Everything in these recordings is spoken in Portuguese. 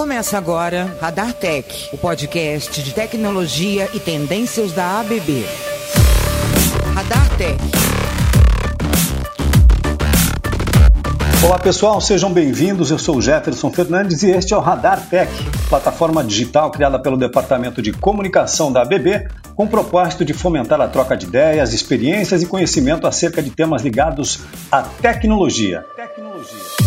Começa agora Radar Tech, o podcast de tecnologia e tendências da ABB. Radar Tech. Olá pessoal, sejam bem-vindos. Eu sou Jefferson Fernandes e este é o Radar Tech, plataforma digital criada pelo Departamento de Comunicação da ABB com o propósito de fomentar a troca de ideias, experiências e conhecimento acerca de temas ligados à tecnologia. tecnologia.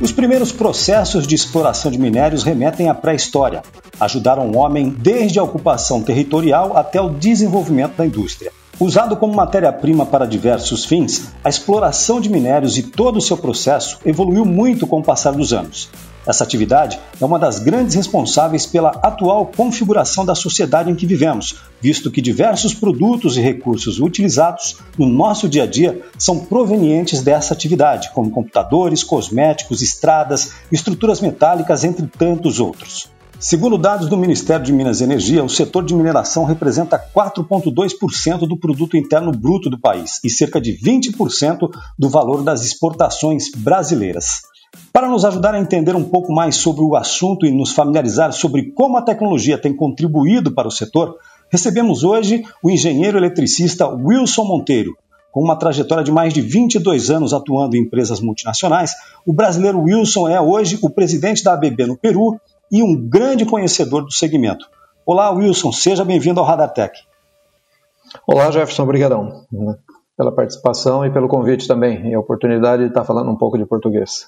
Os primeiros processos de exploração de minérios remetem à pré-história. Ajudaram o homem desde a ocupação territorial até o desenvolvimento da indústria. Usado como matéria-prima para diversos fins, a exploração de minérios e todo o seu processo evoluiu muito com o passar dos anos. Essa atividade é uma das grandes responsáveis pela atual configuração da sociedade em que vivemos, visto que diversos produtos e recursos utilizados no nosso dia a dia são provenientes dessa atividade, como computadores, cosméticos, estradas, estruturas metálicas, entre tantos outros. Segundo dados do Ministério de Minas e Energia, o setor de mineração representa 4,2% do produto interno bruto do país e cerca de 20% do valor das exportações brasileiras. Para nos ajudar a entender um pouco mais sobre o assunto e nos familiarizar sobre como a tecnologia tem contribuído para o setor, recebemos hoje o engenheiro eletricista Wilson Monteiro. Com uma trajetória de mais de 22 anos atuando em empresas multinacionais, o brasileiro Wilson é hoje o presidente da ABB no Peru e um grande conhecedor do segmento. Olá, Wilson, seja bem-vindo ao Radar Tech. Olá, Jefferson, obrigadão né, pela participação e pelo convite também e a oportunidade de estar falando um pouco de português.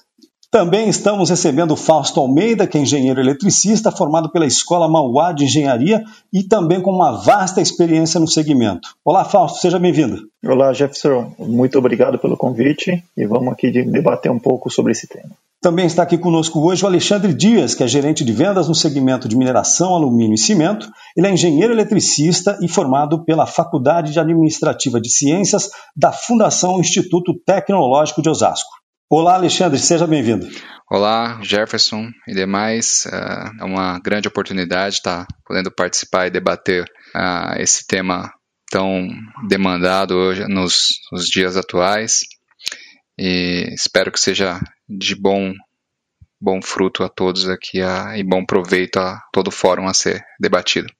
Também estamos recebendo Fausto Almeida, que é engenheiro eletricista, formado pela Escola Mauá de Engenharia e também com uma vasta experiência no segmento. Olá, Fausto, seja bem-vindo. Olá, Jefferson. Muito obrigado pelo convite e vamos aqui debater um pouco sobre esse tema. Também está aqui conosco hoje o Alexandre Dias, que é gerente de vendas no segmento de mineração, alumínio e cimento. Ele é engenheiro eletricista e formado pela Faculdade de Administrativa de Ciências da Fundação Instituto Tecnológico de Osasco. Olá, Alexandre, seja bem-vindo. Olá, Jefferson e demais. É, é uma grande oportunidade estar podendo participar e debater uh, esse tema tão demandado hoje nos, nos dias atuais. E espero que seja de bom bom fruto a todos aqui a, e bom proveito a todo o fórum a ser debatido.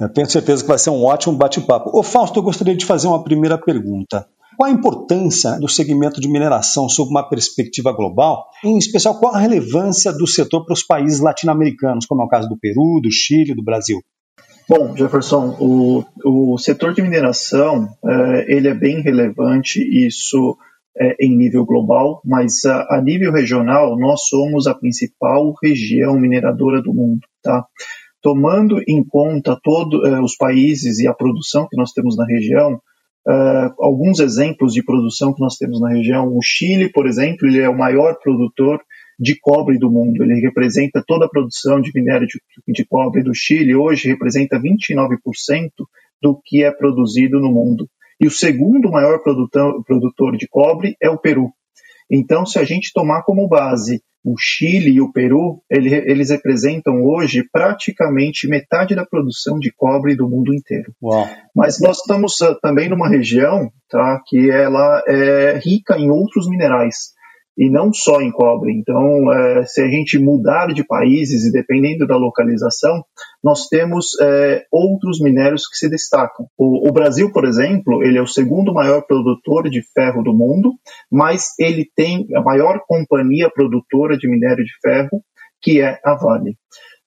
Eu tenho certeza que vai ser um ótimo bate-papo. Ô Fausto, eu gostaria de fazer uma primeira pergunta. Qual a importância do segmento de mineração sob uma perspectiva global? Em especial, qual a relevância do setor para os países latino-americanos, como é o caso do Peru, do Chile, do Brasil? Bom, Jefferson, o, o setor de mineração é, ele é bem relevante, isso é, em nível global, mas a, a, nível regional nós somos a principal região mineradora do mundo, tá? Tomando em conta todos é, os países e a produção que nós temos na região, Uh, alguns exemplos de produção que nós temos na região. O Chile, por exemplo, ele é o maior produtor de cobre do mundo. Ele representa toda a produção de minério de, de cobre do Chile. Hoje representa 29% do que é produzido no mundo. E o segundo maior produtor, produtor de cobre é o Peru. Então, se a gente tomar como base o Chile e o Peru, ele, eles representam hoje praticamente metade da produção de cobre do mundo inteiro. Uau. Mas nós estamos uh, também numa região tá, que ela é rica em outros minerais e não só em cobre. Então, é, se a gente mudar de países e dependendo da localização, nós temos é, outros minérios que se destacam. O, o, Brasil, por exemplo, ele é o segundo maior produtor de ferro do mundo, mas ele tem a maior companhia produtora de minério de ferro, que é a Vale.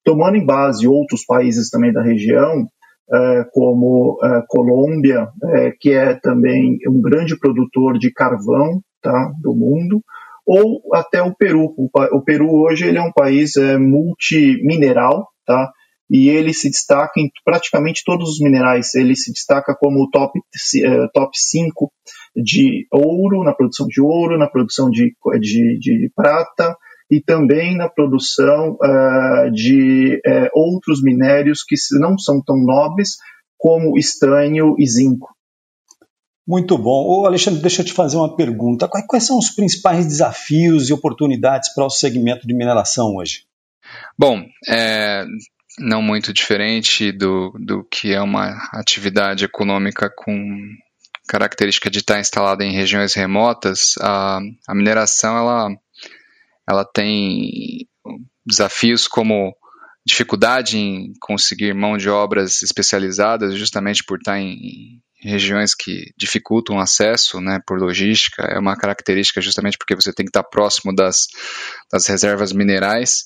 Tomando em base outros países também da região, é, como é, Colômbia, é, que é também um grande produtor de carvão tá, do mundo, ou até o Peru. O, o Peru hoje ele é um país é, multimineral, tá? E ele se destaca em praticamente todos os minerais. Ele se destaca como top, uh, top 5 de ouro, na produção de ouro, na produção de, de, de prata, e também na produção uh, de uh, outros minérios que não são tão nobres como estanho e zinco. Muito bom. Ô Alexandre, deixa eu te fazer uma pergunta. Quais, são os principais desafios e oportunidades para o segmento de mineração hoje? Bom, é, não muito diferente do, do que é uma atividade econômica com característica de estar instalada em regiões remotas, a, a mineração ela, ela tem desafios como dificuldade em conseguir mão de obras especializadas, justamente por estar em regiões que dificultam o acesso, né, por logística, é uma característica justamente porque você tem que estar próximo das, das reservas minerais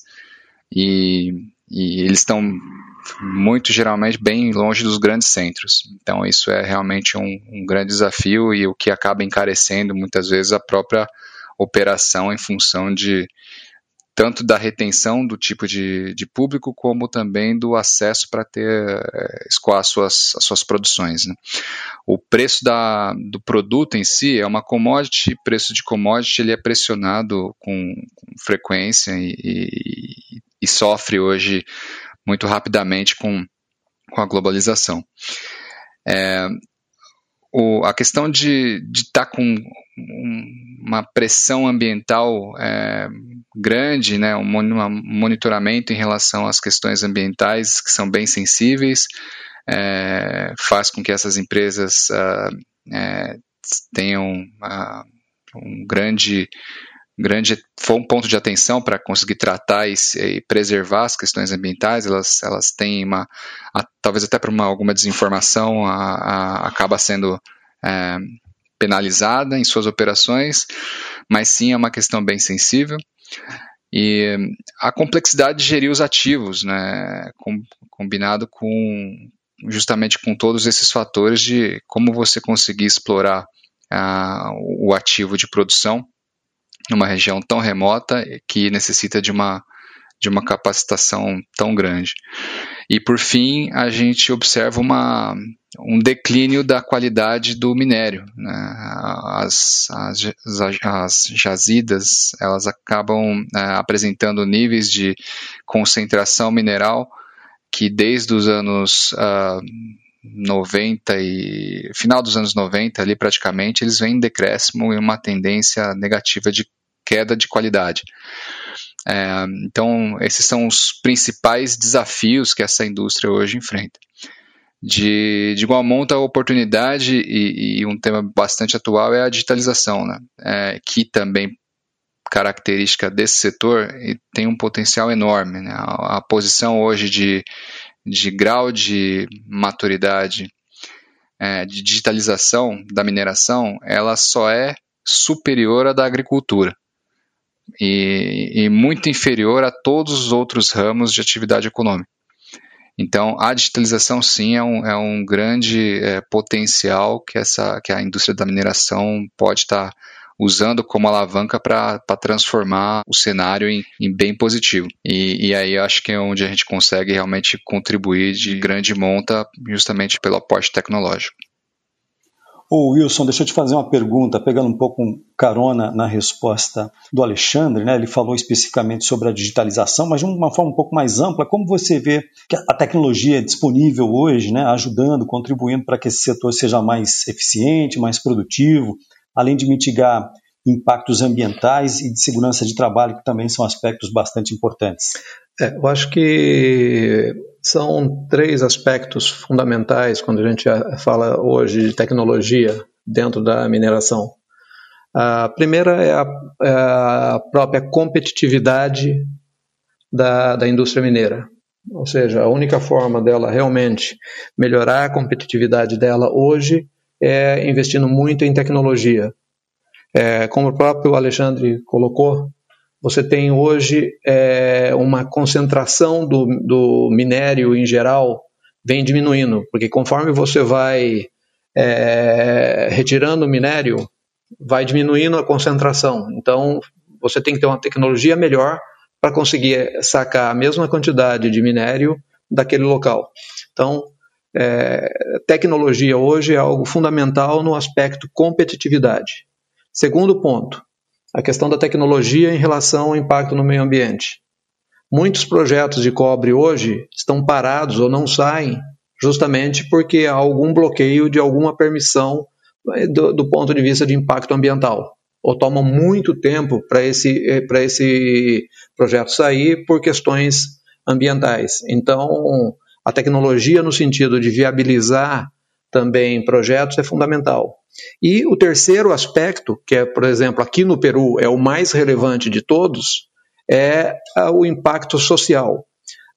e, e eles estão muito geralmente bem longe dos grandes centros. Então isso é realmente um, um grande desafio e o que acaba encarecendo muitas vezes a própria operação em função de tanto da retenção do tipo de, de público, como também do acesso para ter é, escoar as suas, as suas produções. Né? O preço da, do produto em si é uma commodity, preço de commodity ele é pressionado com, com frequência e, e, e, sofre hoje muito rapidamente com, com a globalização. É, o, a questão de estar tá com uma pressão ambiental é, grande, né, um monitoramento em relação às questões ambientais que são bem sensíveis, é, faz com que essas empresas uh, é, tenham uh, um grande grande foi um ponto de atenção para conseguir tratar e, e, preservar as questões ambientais. Elas, elas têm uma, a, talvez até por uma, alguma desinformação, a, a, acaba sendo é, penalizada em suas operações, mas sim é uma questão bem sensível. E a complexidade de gerir os ativos, né, com, combinado com justamente com todos esses fatores de como você conseguir explorar uh, o ativo de produção numa região tão remota que necessita de uma, de uma capacitação tão grande. E por fim, a gente observa uma, um declínio da qualidade do minério. Né? As, as, as, jazidas elas acabam é, apresentando níveis de concentração mineral que desde os anos uh, 90 e final dos anos 90 ali praticamente eles vêm em decréscimo e uma tendência negativa de queda de qualidade. É, então esses são os principais desafios que essa indústria hoje enfrenta. De, de igual monta a oportunidade e, e, um tema bastante atual é a digitalização, né? É, que também característica desse setor tem um potencial enorme. Né? A, a posição hoje de, de grau de maturidade é, de digitalização da mineração, ela só é superior à da agricultura e, e muito inferior a todos os outros ramos de atividade econômica. Então, a digitalização sim é um, é um grande é, potencial que, essa, que a indústria da mineração pode estar tá usando como alavanca para transformar o cenário em, em bem positivo. E, e, aí acho que é onde a gente consegue realmente contribuir de grande monta, justamente pelo aporte tecnológico. Ô Wilson, deixa eu te fazer uma pergunta, pegando um pouco carona na resposta do Alexandre, né? Ele falou especificamente sobre a digitalização, mas de uma forma um pouco mais ampla, como você vê que a tecnologia é disponível hoje, né? Ajudando, contribuindo para que esse setor seja mais eficiente, mais produtivo, além de mitigar impactos ambientais e de segurança de trabalho, que também são aspectos bastante importantes. É, eu acho que são três aspectos fundamentais quando a gente fala hoje de tecnologia dentro da mineração. A primeira é a, é a própria competitividade da, da indústria mineira. Ou seja, a única forma dela realmente melhorar a competitividade dela hoje é investindo muito em tecnologia. É, como o próprio Alexandre colocou, você tem hoje é, uma concentração do, do minério em geral vem diminuindo, porque conforme você vai é, retirando o minério, vai diminuindo a concentração. Então, você tem que ter uma tecnologia melhor para conseguir sacar a mesma quantidade de minério daquele local. Então, é, tecnologia hoje é algo fundamental no aspecto competitividade. Segundo ponto, a questão da tecnologia em relação ao impacto no meio ambiente. Muitos projetos de cobre hoje estão parados ou não saem justamente porque há algum bloqueio de alguma permissão é, do, do ponto de vista de impacto ambiental. Ou toma muito tempo para esse, esse projeto sair por questões ambientais. Então, a tecnologia, no sentido de viabilizar também projetos, é fundamental. E o terceiro aspecto, que é, por exemplo, aqui no Peru é o mais relevante de todos, é o impacto social.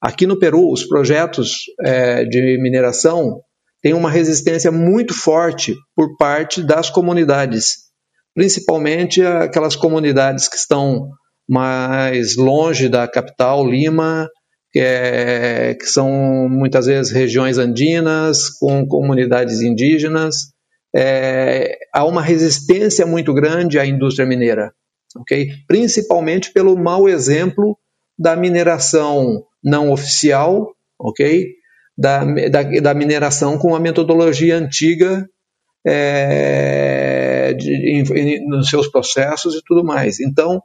Aqui no Peru, os projetos é, de mineração têm uma resistência muito forte por parte das comunidades, principalmente aquelas comunidades que estão mais longe da capital, Lima, que, é, que são muitas vezes regiões andinas, com comunidades indígenas. É, há uma resistência muito grande à indústria mineira, ok? principalmente pelo mau exemplo da mineração não oficial, ok? Da, da, da mineração com a metodologia antiga é, de, nos seus processos e tudo mais. Então,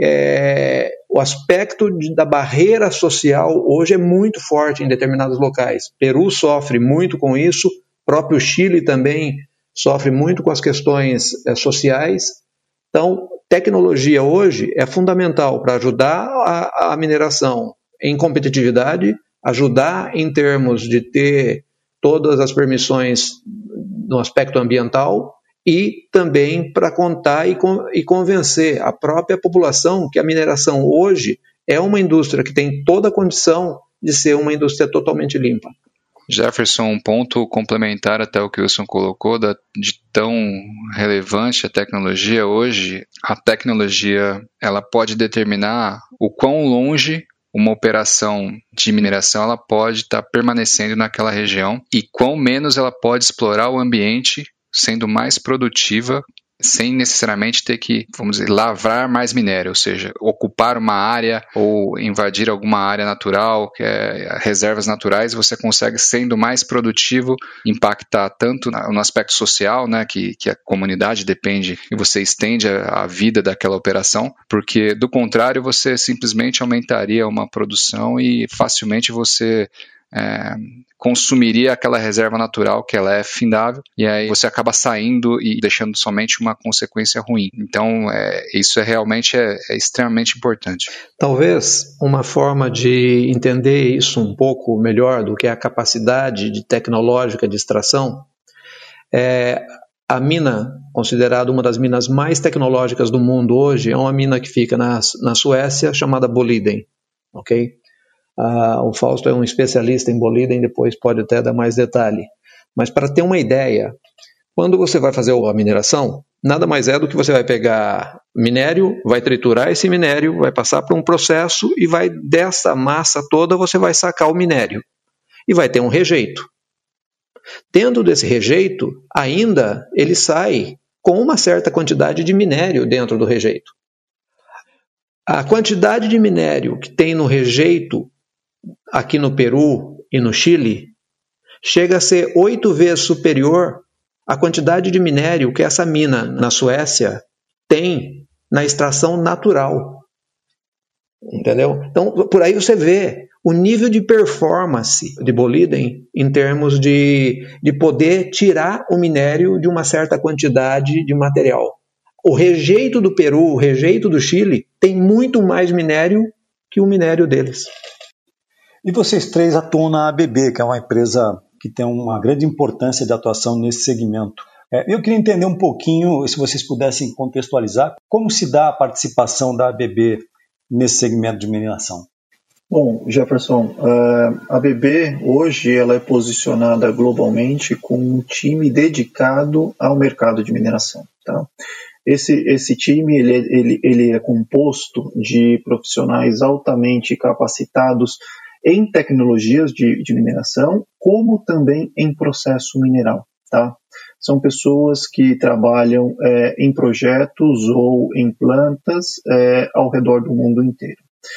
é, o aspecto de, da barreira social hoje é muito forte em determinados locais. Peru sofre muito com isso, próprio Chile também sofre muito com as questões é, sociais. Então, tecnologia hoje é fundamental para ajudar a, a mineração em competitividade, ajudar em termos de ter todas as permissões no aspecto ambiental e também para contar e, e convencer a própria população que a mineração hoje é uma indústria que tem toda a condição de ser uma indústria totalmente limpa. Jefferson, um ponto complementar até o que o Wilson colocou, da, de tão relevante a tecnologia hoje, a tecnologia ela pode determinar o quão longe uma operação de mineração ela pode estar tá permanecendo naquela região e quão menos ela pode explorar o ambiente sendo mais produtiva sem necessariamente ter que, vamos dizer, lavrar mais minério, ou seja, ocupar uma área ou invadir alguma área natural, que é reservas naturais, você consegue, sendo mais produtivo, impactar tanto no aspecto social, né, que, que a comunidade depende, e você estende a, a vida daquela operação, porque do contrário, você simplesmente aumentaria uma produção e facilmente você é, consumiria aquela reserva natural que ela é findável e aí você acaba saindo e deixando somente uma consequência ruim. Então é, isso é realmente é, é, extremamente importante. Talvez uma forma de entender isso um pouco melhor do que a capacidade de tecnológica de extração é a mina, considerada uma das minas mais tecnológicas do mundo hoje, é uma mina que fica na, na Suécia chamada Boliden, ok? Ah, o Fausto é um especialista em Boliden, depois pode até dar mais detalhe. Mas para ter uma ideia, quando você vai fazer a mineração, nada mais é do que você vai pegar minério, vai triturar esse minério, vai passar por um processo e vai dessa massa toda você vai sacar o minério e vai ter um rejeito. Tendo desse rejeito, ainda ele sai com uma certa quantidade de minério dentro do rejeito. A quantidade de minério que tem no rejeito aqui no Peru e no Chile chega a ser oito vezes superior à quantidade de minério que essa mina na Suécia tem na extração natural. Entendeu? Então, por aí você vê o nível de performance de Boliden em termos de, de poder tirar o minério de uma certa quantidade de material. O rejeito do Peru, o rejeito do Chile, tem muito mais minério que o minério deles. E vocês três atuam na ABB, que é uma empresa que tem uma grande importância de atuação nesse segmento. É, eu queria entender um pouquinho, se vocês pudessem contextualizar, como se dá a participação da ABB nesse segmento de mineração. Bom, Jefferson, a ABB hoje ela é posicionada globalmente com um time dedicado ao mercado de mineração. Tá? Esse, esse time ele, ele, ele é composto de profissionais altamente capacitados em tecnologias de, de mineração, como também em processo mineral. Tá? São pessoas que trabalham é, em projetos ou em plantas é, ao redor do mundo inteiro.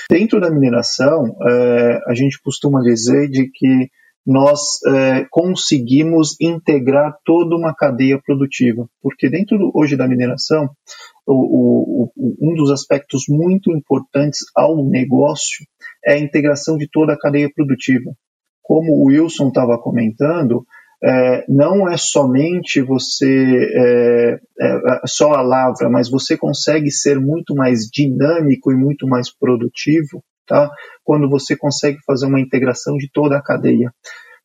Dentro da mineração, é, a gente costuma dizer de que nós é, conseguimos integrar toda uma cadeia produtiva, porque dentro do, hoje da mineração, o, o, um dos aspectos muito importantes ao negócio é a integração de toda a cadeia produtiva. Como o Wilson estava comentando, é, não é somente você é, é, só a lavra, mas você consegue ser muito mais dinâmico e muito mais produtivo, tá? Quando você consegue fazer uma integração de toda a cadeia.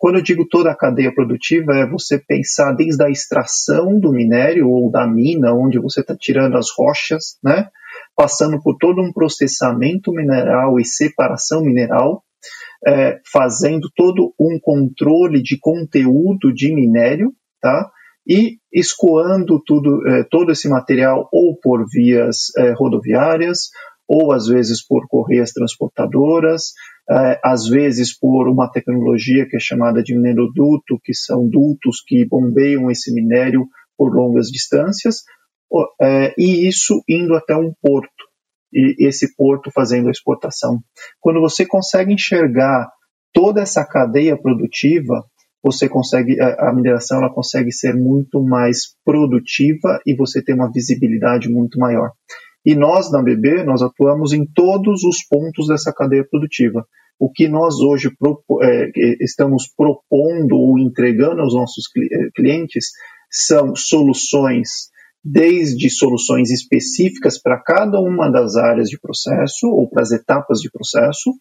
Quando eu digo toda a cadeia produtiva, é você pensar desde a extração do minério ou da mina, onde você está tirando as rochas, né? passando por todo um processamento mineral e separação mineral, é, fazendo todo um controle de conteúdo de minério, tá? E escoando tudo, é, todo esse material ou por vias é, rodoviárias, ou às vezes por correias transportadoras, às vezes por uma tecnologia que é chamada de mineroduto, que são dutos que bombeiam esse minério por longas distâncias, é, e isso indo até um porto, e esse porto fazendo a exportação. Quando você consegue enxergar toda essa cadeia produtiva, você consegue a, mineração ela consegue ser muito mais produtiva e você tem uma visibilidade muito maior. E nós na BB nós atuamos em todos os pontos dessa cadeia produtiva. O que nós hoje é, estamos propondo ou entregando aos nossos clientes são soluções desde soluções específicas para cada uma das áreas de processo ou para as etapas de processo,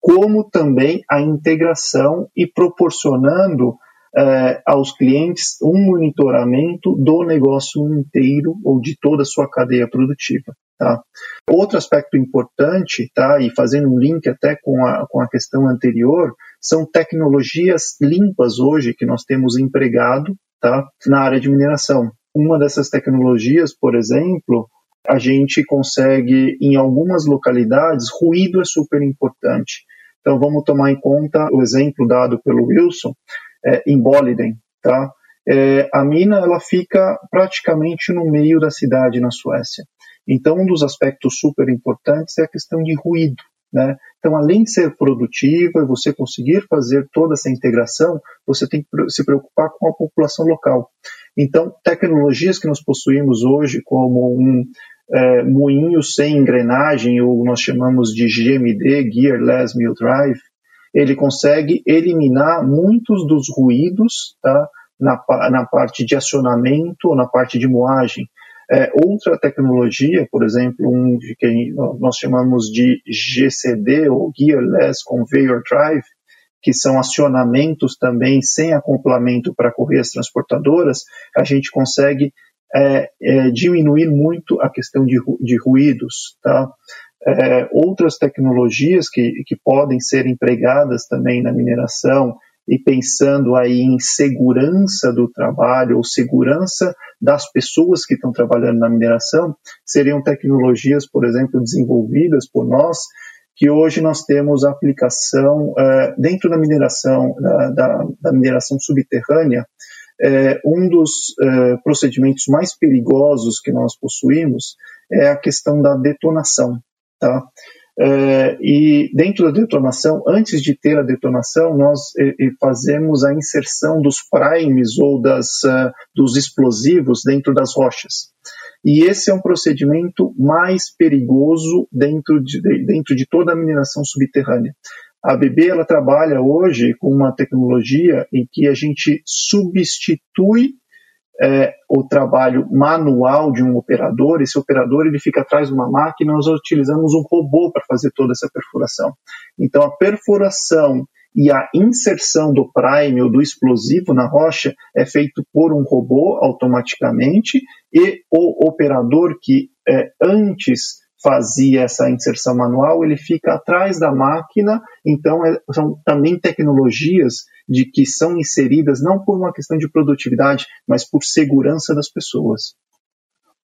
como também a integração e proporcionando eh, aos clientes um monitoramento do negócio inteiro ou de toda a sua cadeia produtiva. Tá? Outro aspecto importante, tá, e fazendo um link até com a, com a questão anterior, são tecnologias limpas hoje que nós temos empregado tá, na área de mineração. Uma dessas tecnologias, por exemplo, a gente consegue, em algumas localidades, ruído é super importante. Então vamos tomar em conta o exemplo dado pelo Wilson, é, em Boliden. Tá? É, a mina ela fica praticamente no meio da cidade na Suécia. Então um dos aspectos super importantes é a questão de ruído. Né? Então, além de ser produtiva você conseguir fazer toda essa integração, você tem que se preocupar com a população local. Então, tecnologias que nós possuímos hoje, como um é, moinho sem engrenagem, ou nós chamamos de GMD, Gearless Mill Drive, ele consegue eliminar muitos dos ruídos tá, na, na parte de acionamento ou na parte de moagem. É, outra tecnologia, por exemplo, um que nós chamamos de GCD, ou Gearless Conveyor Drive, que são acionamentos também sem acoplamento para correias transportadoras, a gente consegue é, é, diminuir muito a questão de, de ruídos. Tá? É, outras tecnologias que, que podem ser empregadas também na mineração e pensando aí em segurança do trabalho ou segurança das pessoas que estão trabalhando na mineração, seriam tecnologias, por exemplo, desenvolvidas por nós, que hoje nós temos aplicação uh, dentro da mineração, da, da, da mineração subterrânea, uh, um dos uh, procedimentos mais perigosos que nós possuímos é a questão da detonação. Tá? É, e dentro da detonação, antes de ter a detonação, nós e, fazemos a inserção dos primes ou das, uh, dos explosivos dentro das rochas. E esse é um procedimento mais perigoso dentro de, dentro de toda a mineração subterrânea. A BB ela trabalha hoje com uma tecnologia em que a gente substitui é, o trabalho manual de um operador, esse operador ele fica atrás de uma máquina, nós utilizamos um robô para fazer toda essa perfuração. Então a perfuração e a inserção do prime ou do explosivo na rocha é feito por um robô automaticamente e o operador que é, antes fazia essa inserção manual, ele fica atrás da máquina, então é, são também tecnologias de que são inseridas não por uma questão de produtividade, mas por segurança das pessoas.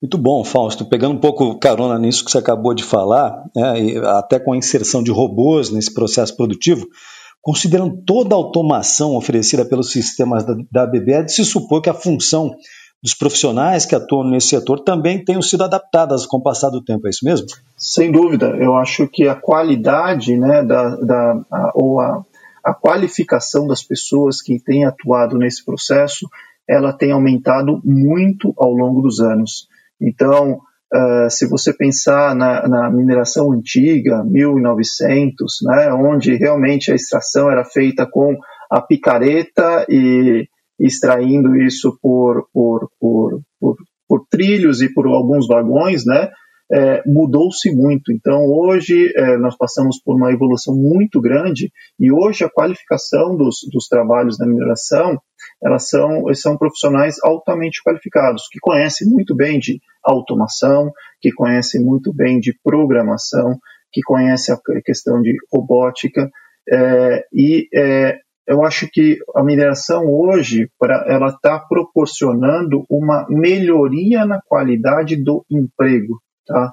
Muito bom, Fausto. Pegando um pouco carona nisso que você acabou de falar, né, até com a inserção de robôs nesse processo produtivo, considerando toda a automação oferecida pelos sistemas da, da ABB, é de se supor que a função dos profissionais que atuam nesse setor também tenham sido adaptadas com o passar do tempo, é isso mesmo? Sem dúvida, eu acho que a qualidade né, da, da a, ou a, a qualificação das pessoas que têm atuado nesse processo, ela tem aumentado muito ao longo dos anos. Então, uh, se você pensar na, na, mineração antiga, 1900, né, onde realmente a extração era feita com a picareta e extraindo isso por, por, por, por, por trilhos e por alguns vagões, né, é, mudou-se muito. Então, hoje, é, nós passamos por uma evolução muito grande e hoje a qualificação dos, dos trabalhos da mineração elas são, são profissionais altamente qualificados, que conhecem muito bem de automação, que conhecem muito bem de programação, que conhecem a questão de robótica, é, e é, eu acho que a mineração hoje ela está proporcionando uma melhoria na qualidade do emprego, tá?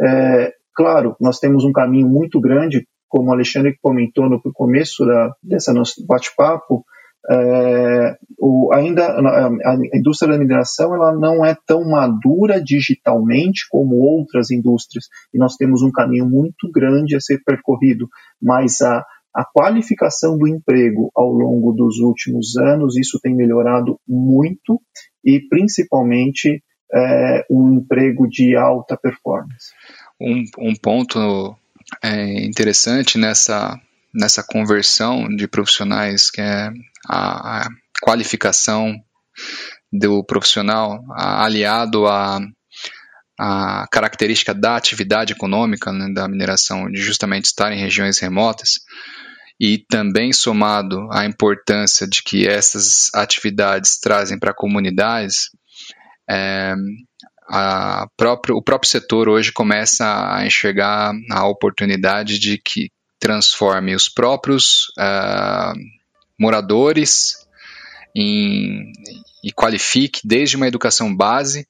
É, claro, nós temos um caminho muito grande, como o Alexandre comentou no começo da, dessa nosso bate-papo, é, ainda a, indústria da mineração ela não é tão madura digitalmente como outras indústrias e nós temos um caminho muito grande a ser percorrido, mas a, a qualificação do emprego ao longo dos últimos anos, isso tem melhorado muito e principalmente é, um emprego de alta performance. Um, um ponto é, interessante nessa, nessa conversão de profissionais, que é a, a qualificação do profissional a, aliado à a, característica da atividade econômica né, da mineração, de justamente estar em regiões remotas, e também somado à importância de que essas atividades trazem para comunidades, é, próprio, o próprio setor hoje começa a enxergar a oportunidade de que transforme os próprios uh, moradores em, e qualifique desde uma educação base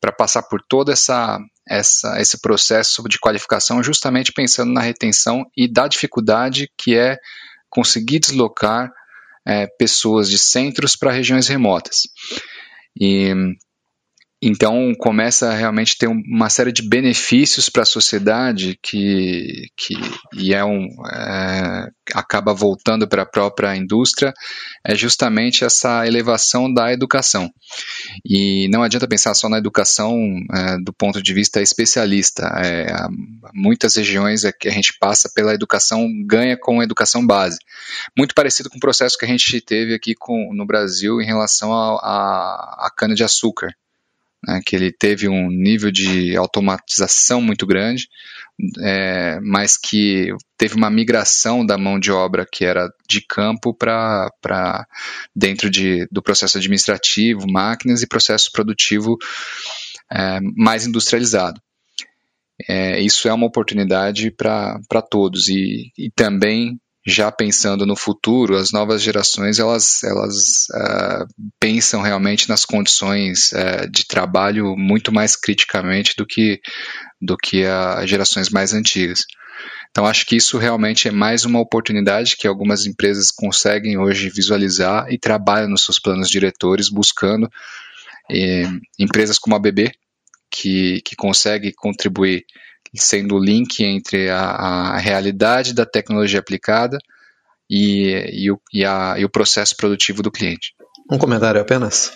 para passar por todo essa, essa, esse processo de qualificação, justamente pensando na retenção e da dificuldade que é conseguir deslocar é, pessoas de centros para regiões remotas. E então começa a realmente ter uma série de benefícios para a sociedade que, que e é um, é, acaba voltando para a própria indústria, é justamente essa elevação da educação. E não adianta pensar só na educação é, do ponto de vista especialista. É, muitas regiões é que a gente passa pela educação, ganha com a educação base. Muito parecido com o processo que a gente teve aqui com, no Brasil em relação à cana-de-açúcar né, que ele teve um nível de automatização muito grande, é, mas que teve uma migração da mão de obra que era de campo para dentro de, do processo administrativo, máquinas e processo produtivo é, mais industrializado. É, isso é uma oportunidade para todos e, e também já pensando no futuro, as novas gerações elas, elas uh, pensam realmente nas condições uh, de trabalho muito mais criticamente do que, do que as gerações mais antigas. Então, acho que isso realmente é mais uma oportunidade que algumas empresas conseguem hoje visualizar e trabalham nos seus planos diretores, buscando eh, empresas como a BB, que, que consegue contribuir sendo o link entre a, a realidade da tecnologia aplicada e, e, o, e, a, e o processo produtivo do cliente. Um comentário apenas.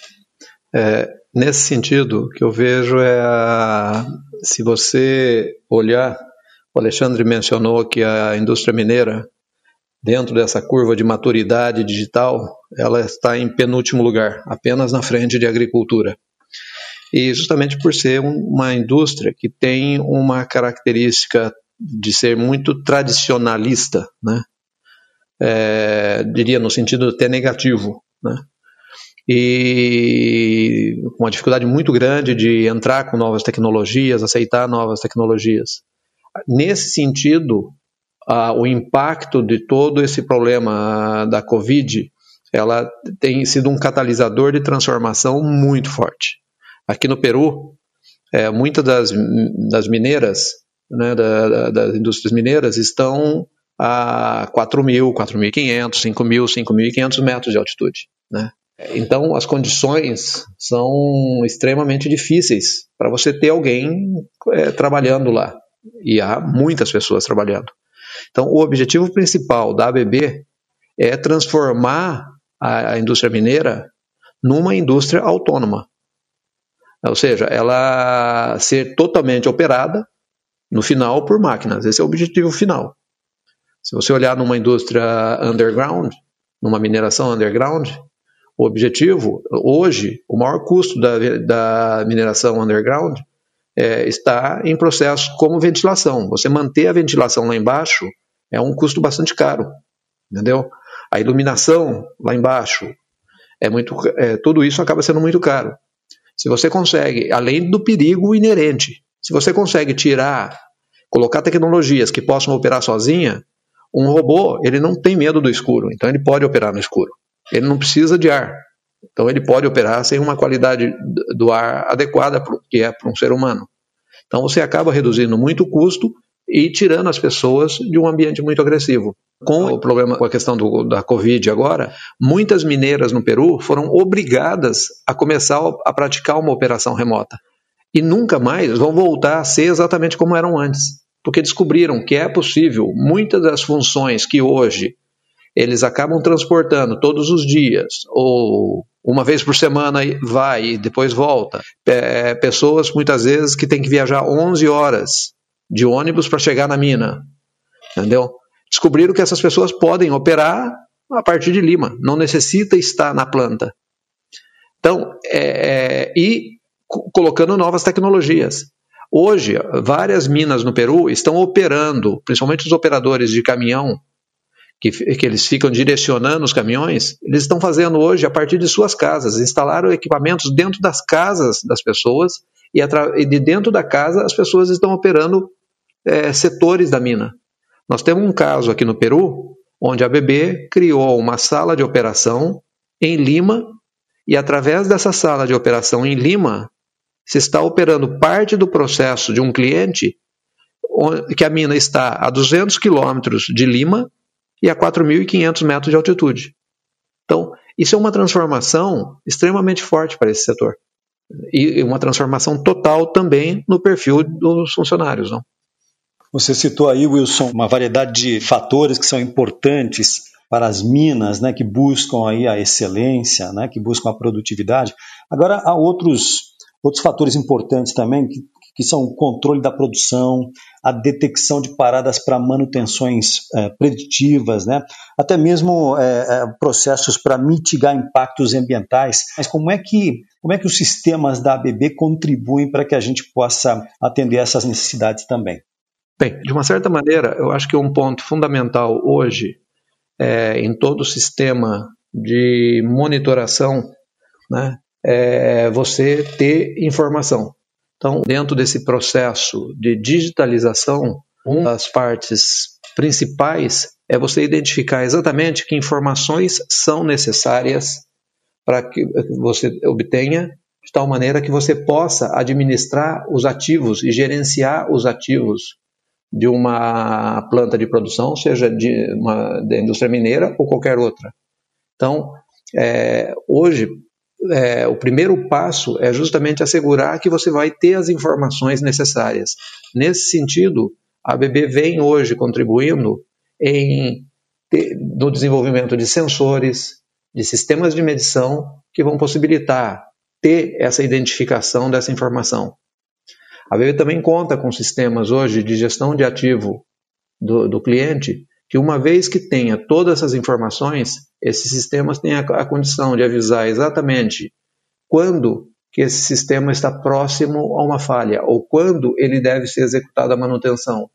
É, nesse sentido, o que eu vejo é a, se você olhar, o Alexandre mencionou que a indústria mineira, dentro dessa curva de maturidade digital, ela está em penúltimo lugar, apenas na frente de agricultura e justamente por ser uma indústria que tem uma característica de ser muito tradicionalista, né? É, diria no sentido até negativo, né? e com uma dificuldade muito grande de entrar com novas tecnologias, aceitar novas tecnologias. Nesse sentido, o impacto de todo esse problema da Covid, ela tem sido um catalisador de transformação muito forte. Aqui no Peru, é, muitas das, das mineiras, né, da, da, das indústrias mineiras, estão a 4.000, 4.500, 5.000, 5.500 metros de altitude. Né? Então, as condições são extremamente difíceis para você ter alguém é, trabalhando lá. E há muitas pessoas trabalhando. Então, o objetivo principal da ABB é transformar a, a indústria mineira numa indústria autônoma. Ou seja, ela ser totalmente operada no final por máquinas. Esse é o objetivo final. Se você olhar numa indústria underground, numa mineração underground, o objetivo, hoje, o maior custo da, da mineração underground é, está em processos como ventilação. Você manter a ventilação lá embaixo é um custo bastante caro, entendeu? A iluminação lá embaixo, é muito, é, tudo isso acaba sendo muito caro. Se você consegue, além do perigo inerente, se você consegue tirar, colocar tecnologias que possam operar sozinha, um robô ele não tem medo do escuro, então ele pode operar no escuro. Ele não precisa de ar, então ele pode operar sem uma qualidade do ar adequada que é para um ser humano. Então você acaba reduzindo muito o custo e tirando as pessoas de um ambiente muito agressivo. Com o problema, com a questão do, da Covid agora, muitas mineiras no Peru foram obrigadas a começar a praticar uma operação remota. E nunca mais vão voltar a ser exatamente como eram antes. Porque descobriram que é possível muitas das funções que hoje eles acabam transportando todos os dias, ou uma vez por semana vai e depois volta. É, pessoas muitas vezes que têm que viajar 11 horas de ônibus para chegar na mina. Entendeu? Descobriram que essas pessoas podem operar a partir de Lima, não necessita estar na planta. Então, é, é, e colocando novas tecnologias. Hoje, várias minas no Peru estão operando, principalmente os operadores de caminhão, que, que eles ficam direcionando os caminhões, eles estão fazendo hoje a partir de suas casas, instalaram equipamentos dentro das casas das pessoas e, e de dentro da casa as pessoas estão operando é, setores da mina. Nós temos um caso aqui no Peru, onde a BB criou uma sala de operação em Lima, e através dessa sala de operação em Lima, se está operando parte do processo de um cliente que a mina está a 200 quilômetros de Lima e a 4.500 metros de altitude. Então, isso é uma transformação extremamente forte para esse setor. E uma transformação total também no perfil dos funcionários. Não? Você citou aí, Wilson, uma variedade de fatores que são importantes para as minas, né, que buscam aí a excelência, né, que buscam a produtividade. Agora, há outros, outros fatores importantes também, que, que são o controle da produção, a detecção de paradas para manutenções é, preditivas, né? até mesmo é, processos para mitigar impactos ambientais. Mas como é que como é que os sistemas da ABB contribuem para que a gente possa atender essas necessidades também? Bem, de uma certa maneira, eu acho que um ponto fundamental hoje é, em todo o sistema de monitoração né, é você ter informação. Então, dentro desse processo de digitalização, uma das partes principais é você identificar exatamente que informações são necessárias para que você obtenha de tal maneira que você possa administrar os ativos e gerenciar os ativos de uma planta de produção, seja de uma da indústria mineira ou qualquer outra. Então, é, hoje, é, o primeiro passo é justamente assegurar que você vai ter as informações necessárias. Nesse sentido, a ABB vem hoje contribuindo em, no desenvolvimento de sensores, de sistemas de medição que vão possibilitar ter essa identificação dessa informação. A BB também conta com sistemas hoje de gestão de ativo do, do cliente, que uma vez que tenha todas essas informações, esses sistemas têm a, a condição de avisar exatamente quando que esse sistema está próximo a uma falha ou quando ele deve ser executada a manutenção.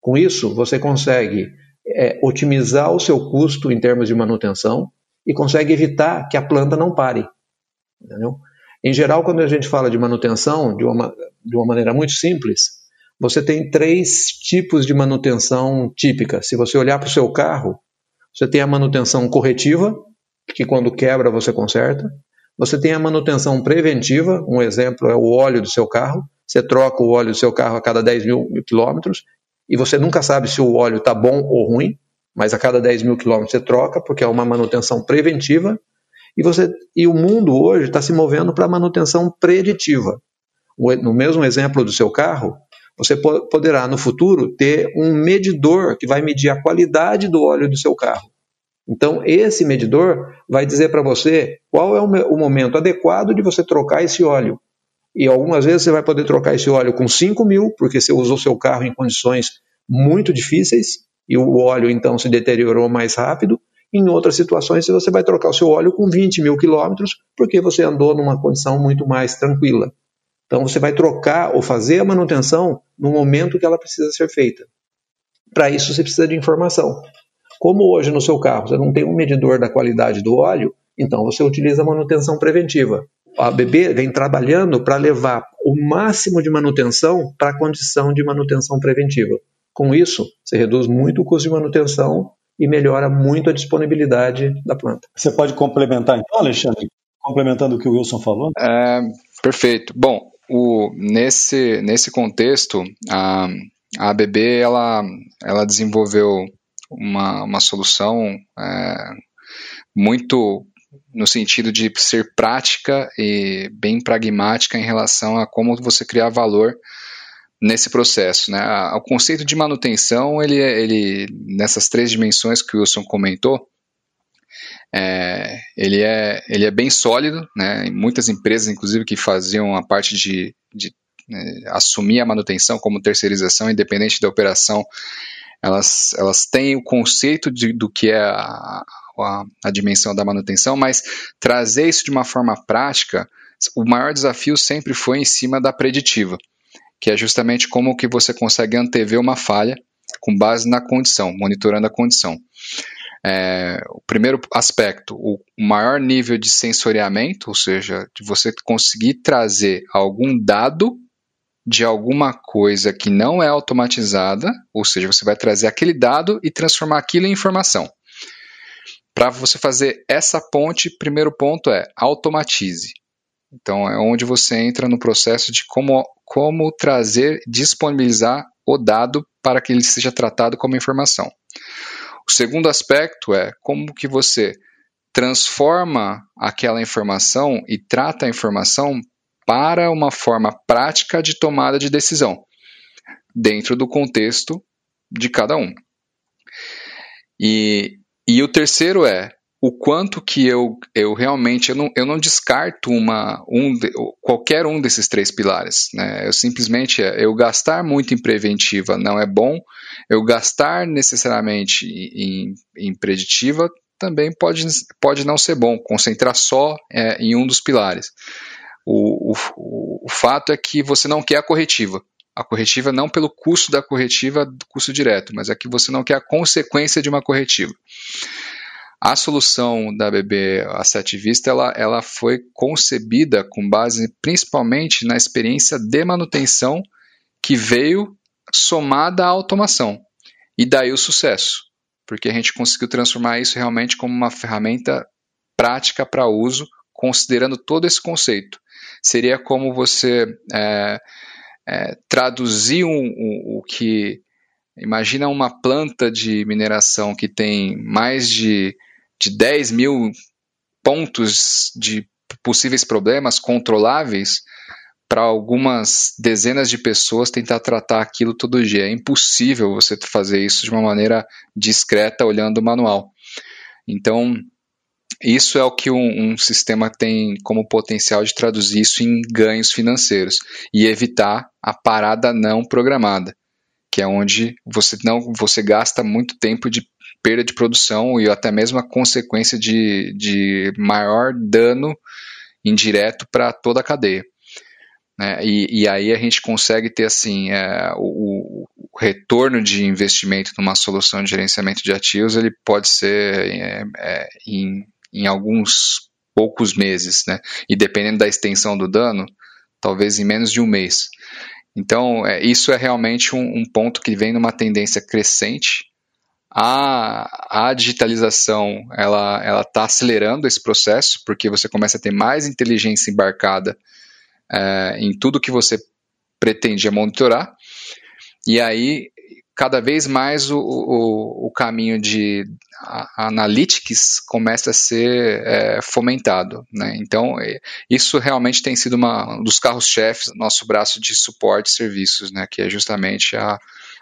Com isso, você consegue é, otimizar o seu custo em termos de manutenção e consegue evitar que a planta não pare. Entendeu? Em geral, quando a gente fala de manutenção, de uma, de uma maneira muito simples, você tem três tipos de manutenção típica. Se você olhar para o seu carro, você tem a manutenção corretiva, que quando quebra você conserta. Você tem a manutenção preventiva, um exemplo é o óleo do seu carro. Você troca o óleo do seu carro a cada 10 mil quilômetros e você nunca sabe se o óleo está bom ou ruim, mas a cada 10 mil quilômetros você troca, porque é uma manutenção preventiva. E, você, e o mundo hoje está se movendo para manutenção preditiva. No mesmo exemplo do seu carro, você poderá no futuro ter um medidor que vai medir a qualidade do óleo do seu carro. Então, esse medidor vai dizer para você qual é o momento adequado de você trocar esse óleo. E algumas vezes você vai poder trocar esse óleo com 5 mil, porque você usou seu carro em condições muito difíceis e o óleo então se deteriorou mais rápido. Em outras situações, você vai trocar o seu óleo com 20 mil quilômetros, porque você andou numa condição muito mais tranquila. Então, você vai trocar ou fazer a manutenção no momento que ela precisa ser feita. Para isso, você precisa de informação. Como hoje no seu carro você não tem um medidor da qualidade do óleo, Então você utiliza a manutenção preventiva. A ABB vem trabalhando para levar o máximo de manutenção para a condição de manutenção preventiva. Com isso, você reduz muito o custo de manutenção e melhora muito a disponibilidade da planta. Você pode complementar então, Alexandre? Complementando o que o Wilson falou? É, perfeito. Bom, o, nesse, nesse contexto, a, a ABB ela, ela desenvolveu uma, uma solução é, muito no sentido de ser prática e bem pragmática em relação a como você criar valor nesse processo. Né? O conceito de manutenção, ele, ele nessas três dimensões que o Wilson comentou, é, ele, é, ele é bem sólido, né? muitas empresas, inclusive, que faziam a parte de, de né, assumir a manutenção como terceirização, independente da operação, elas, elas têm o conceito de, do que é a, a, a dimensão da manutenção, mas trazer isso de uma forma prática, o maior desafio sempre foi em cima da preditiva, que é justamente como que você consegue antever uma falha com base na condição, monitorando a condição. É, o primeiro aspecto, o maior nível de sensoriamento, ou seja, de você conseguir trazer algum dado de alguma coisa que não é automatizada, ou seja, você vai trazer aquele dado e transformar aquilo em informação. Para você fazer essa ponte, primeiro ponto é automatize. Então é onde você entra no processo de como, como trazer, disponibilizar o dado para que ele seja tratado como informação. O segundo aspecto é como que você transforma aquela informação e trata a informação para uma forma prática de tomada de decisão, dentro do contexto de cada um. E, e o terceiro é o quanto que eu, eu realmente eu não, eu não descarto uma, um, qualquer um desses três pilares. Né? Eu simplesmente é, eu gastar muito em preventiva não é bom, eu gastar necessariamente em, em preditiva também pode, pode não ser bom, concentrar só é, em um dos pilares. O, o, o fato é que você não quer a corretiva. A corretiva não pelo custo da corretiva, do custo direto, mas é que você não quer a consequência de uma corretiva. A solução da BB a sete vista ela, ela foi concebida com base principalmente na experiência de manutenção que veio somada à automação. E daí o sucesso, porque a gente conseguiu transformar isso realmente como uma ferramenta prática para uso, considerando todo esse conceito seria como você é, é, traduzir um, um, o que. Imagina uma planta de mineração que tem mais de, de 10 mil pontos de possíveis problemas controláveis para algumas dezenas de pessoas tentar tratar aquilo todo dia. É impossível você fazer isso de uma maneira discreta olhando o manual. Então, isso é o que um, um, sistema tem como potencial de traduzir isso em ganhos financeiros e evitar a parada não programada, que é onde você não você gasta muito tempo de perda de produção e até mesmo a consequência de, de maior dano indireto para toda a cadeia. Né? E, e, aí a gente consegue ter assim é, o, o, retorno de investimento numa solução de gerenciamento de ativos ele pode ser é, é, em em alguns poucos meses, né? E dependendo da extensão do dano, talvez em menos de um mês. Então, é, isso é realmente um, um, ponto que vem numa tendência crescente. A, a digitalização ela ela está acelerando esse processo porque você começa a ter mais inteligência embarcada é, em tudo que você pretendia monitorar e aí cada vez mais o, o, o caminho de analytics começa a ser é, fomentado. Né? Então, é, isso realmente tem sido uma, um dos carros-chefes nosso braço de suporte e serviços, né? que é justamente a,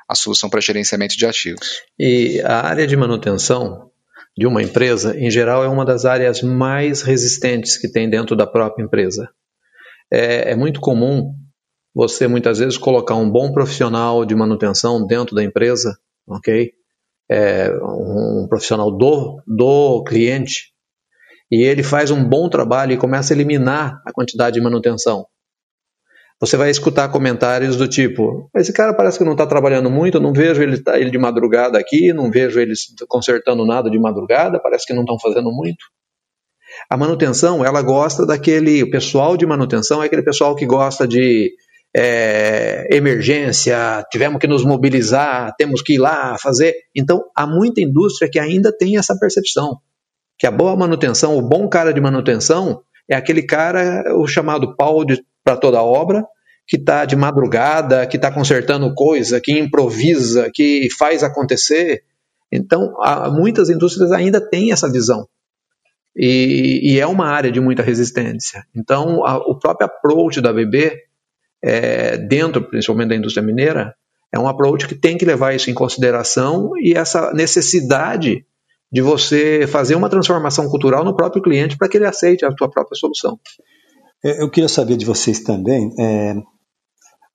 a solução para gerenciamento de ativos. E a área de manutenção de uma empresa, em geral, é uma das áreas mais resistentes que tem dentro da própria empresa. É, é muito comum você muitas vezes colocar um bom profissional de manutenção dentro da empresa, ok? É, um profissional do, do cliente, e ele faz um bom trabalho e começa a eliminar a quantidade de manutenção. Você vai escutar comentários do tipo: esse cara parece que não está trabalhando muito, não vejo ele, ele de madrugada aqui, não vejo eles consertando nada de madrugada, parece que não estão fazendo muito. A manutenção, ela gosta daquele, o pessoal de manutenção é aquele pessoal que gosta de é, emergência, tivemos que nos mobilizar, temos que ir lá fazer. Então, há muita indústria que ainda tem essa percepção, que a boa manutenção, o bom cara de manutenção, é aquele cara, o chamado pau para toda obra, que está de madrugada, que está consertando coisa, que improvisa, que faz acontecer. Então, há, muitas indústrias ainda têm essa visão. E, e, é uma área de muita resistência. Então, a, o próprio approach da BB, é, dentro principalmente da indústria mineira, é um approach que tem que levar isso em consideração e essa necessidade de você fazer uma transformação cultural no próprio cliente para que ele aceite a sua própria solução. Eu queria saber de vocês também, é,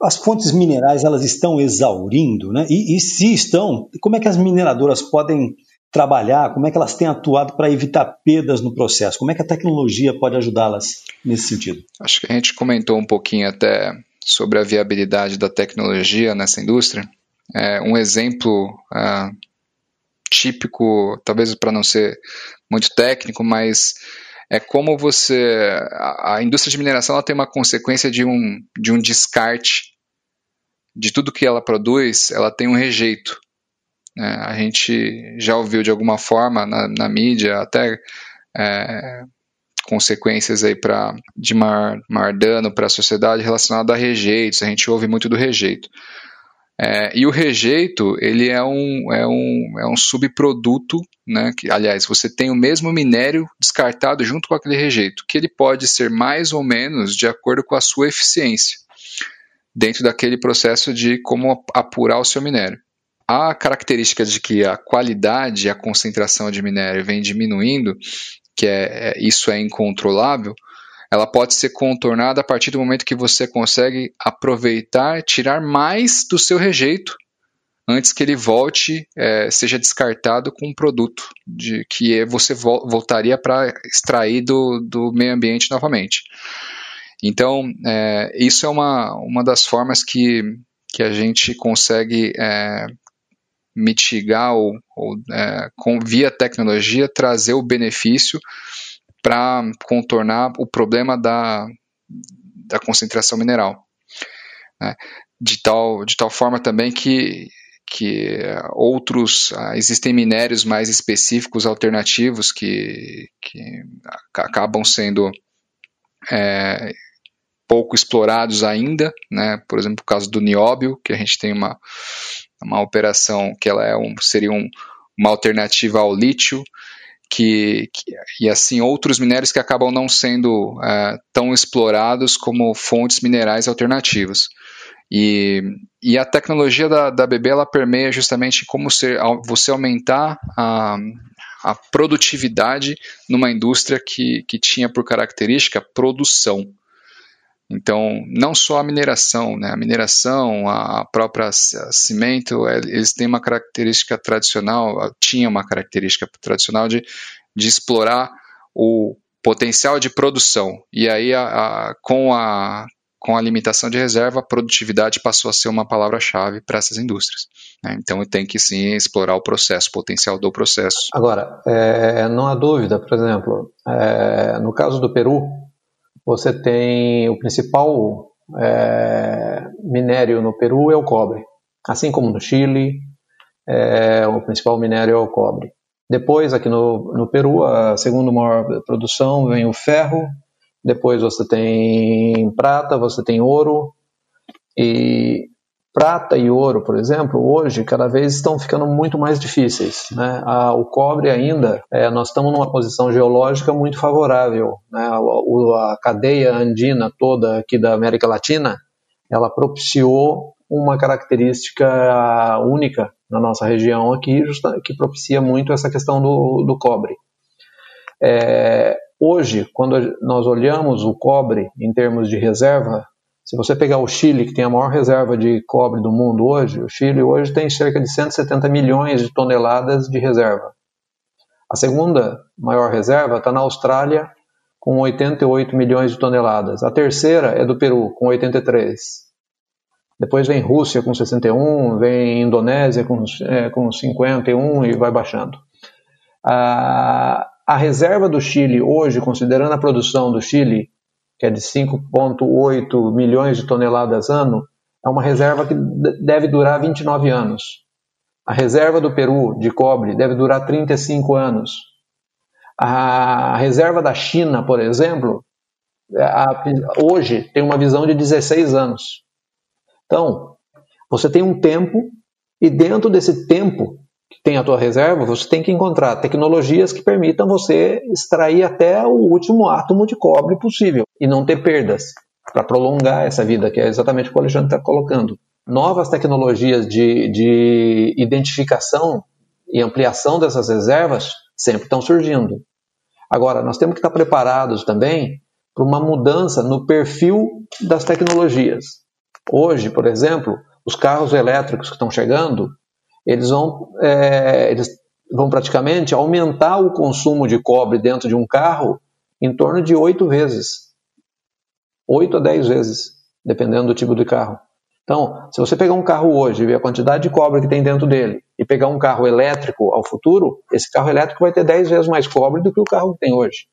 as fontes minerais elas estão exaurindo, né? E, e, se estão, como é que as mineradoras podem trabalhar? Como é que elas têm atuado para evitar perdas no processo? Como é que a tecnologia pode ajudá-las nesse sentido? Acho que a gente comentou um pouquinho até sobre a viabilidade da tecnologia nessa indústria. É, um exemplo uh, típico, talvez para não ser muito técnico, mas é como você. A, a indústria de mineração ela tem uma consequência de um, de um descarte de tudo que ela produz, ela tem um rejeito. É, a gente já ouviu de alguma forma na, na mídia, até é, consequências aí para de maior, maior dano para a sociedade relacionado a rejeitos. A gente ouve muito do rejeito. É, e o rejeito, ele é um, é um, é um subproduto, né, que, aliás, você tem o mesmo minério descartado junto com aquele rejeito, que ele pode ser mais ou menos de acordo com a sua eficiência, dentro daquele processo de como apurar o seu minério. A característica de que a qualidade e a concentração de minério vem diminuindo, que é, é isso é incontrolável, ela pode ser contornada a partir do momento que você consegue aproveitar, tirar mais do seu rejeito antes que ele volte, é, seja descartado com um produto de que você vo voltaria para extrair do, do meio ambiente novamente. Então, é, isso é uma, uma das formas que, que a gente consegue é, mitigar ou, ou é, com, via tecnologia, trazer o benefício para contornar o problema da, da concentração mineral. Né? De, tal, de tal forma também que, que outros, ah, existem minérios mais específicos, alternativos, que, que acabam sendo é, pouco explorados ainda, né? por exemplo, o caso do nióbio, que a gente tem uma, uma operação que ela é um, seria um, uma alternativa ao lítio, que, que, e assim outros minérios que acabam não sendo é, tão explorados como fontes minerais alternativas. E, e a tecnologia da, da BB ela permeia justamente como ser, você aumentar a, a produtividade numa indústria que, que tinha por característica produção. Então, não só a mineração, né? a mineração, a própria cimento, é, eles têm uma característica tradicional, tinha uma característica tradicional de, de explorar o potencial de produção. E aí, a, a, com, a, com a limitação de reserva, a produtividade passou a ser uma palavra-chave para essas indústrias. Né? Então, tem que sim explorar o processo, o potencial do processo. Agora, é, não há dúvida, por exemplo, é, no caso do Peru, você tem o principal é, minério no Peru é o cobre, assim como no Chile, é, o principal minério é o cobre. Depois, aqui no, no Peru, a segunda maior produção vem o ferro, depois você tem prata, você tem ouro, e prata e ouro, por exemplo, hoje cada vez estão ficando muito mais difíceis. Né? A, o cobre ainda, é, nós estamos numa posição geológica muito favorável. Né? A, a, cadeia andina toda aqui da América Latina, ela propiciou uma característica única na nossa região aqui, justa, que propicia muito essa questão do, do cobre. É, hoje, quando nós olhamos o cobre em termos de reserva, se você pegar o Chile, que tem a maior reserva de cobre do mundo hoje, o Chile hoje tem cerca de 170 milhões de toneladas de reserva. A segunda maior reserva está na Austrália, com 88 milhões de toneladas. A terceira é do Peru, com 83. Depois vem Rússia com 61, vem Indonésia com, é, com 51 e vai baixando. A, A reserva do Chile hoje, considerando a produção do Chile, que é de 5,8 milhões de toneladas ano, é uma reserva que deve durar 29 anos. A reserva do Peru de cobre deve durar 35 anos. A reserva da China, por exemplo, a, hoje tem uma visão de 16 anos. Então, você tem um tempo e dentro desse tempo que tem a tua reserva, você tem que encontrar tecnologias que permitam você extrair até o último átomo de cobre possível e não ter perdas para prolongar essa vida, que é exatamente o que o Alexandre está colocando. Novas tecnologias de, de identificação e ampliação dessas reservas sempre estão surgindo. Agora, nós temos que estar preparados também para uma mudança no perfil das tecnologias. Hoje, por exemplo, os carros elétricos que estão chegando, eles vão, é, eles vão praticamente aumentar o consumo de cobre dentro de um carro em torno de oito vezes. 8 a 10 vezes, dependendo do tipo de carro. Então, se você pegar um carro hoje e ver a quantidade de cobre que tem dentro dele e pegar um carro elétrico ao futuro, esse carro elétrico vai ter 10 vezes mais cobre do que o carro que tem hoje.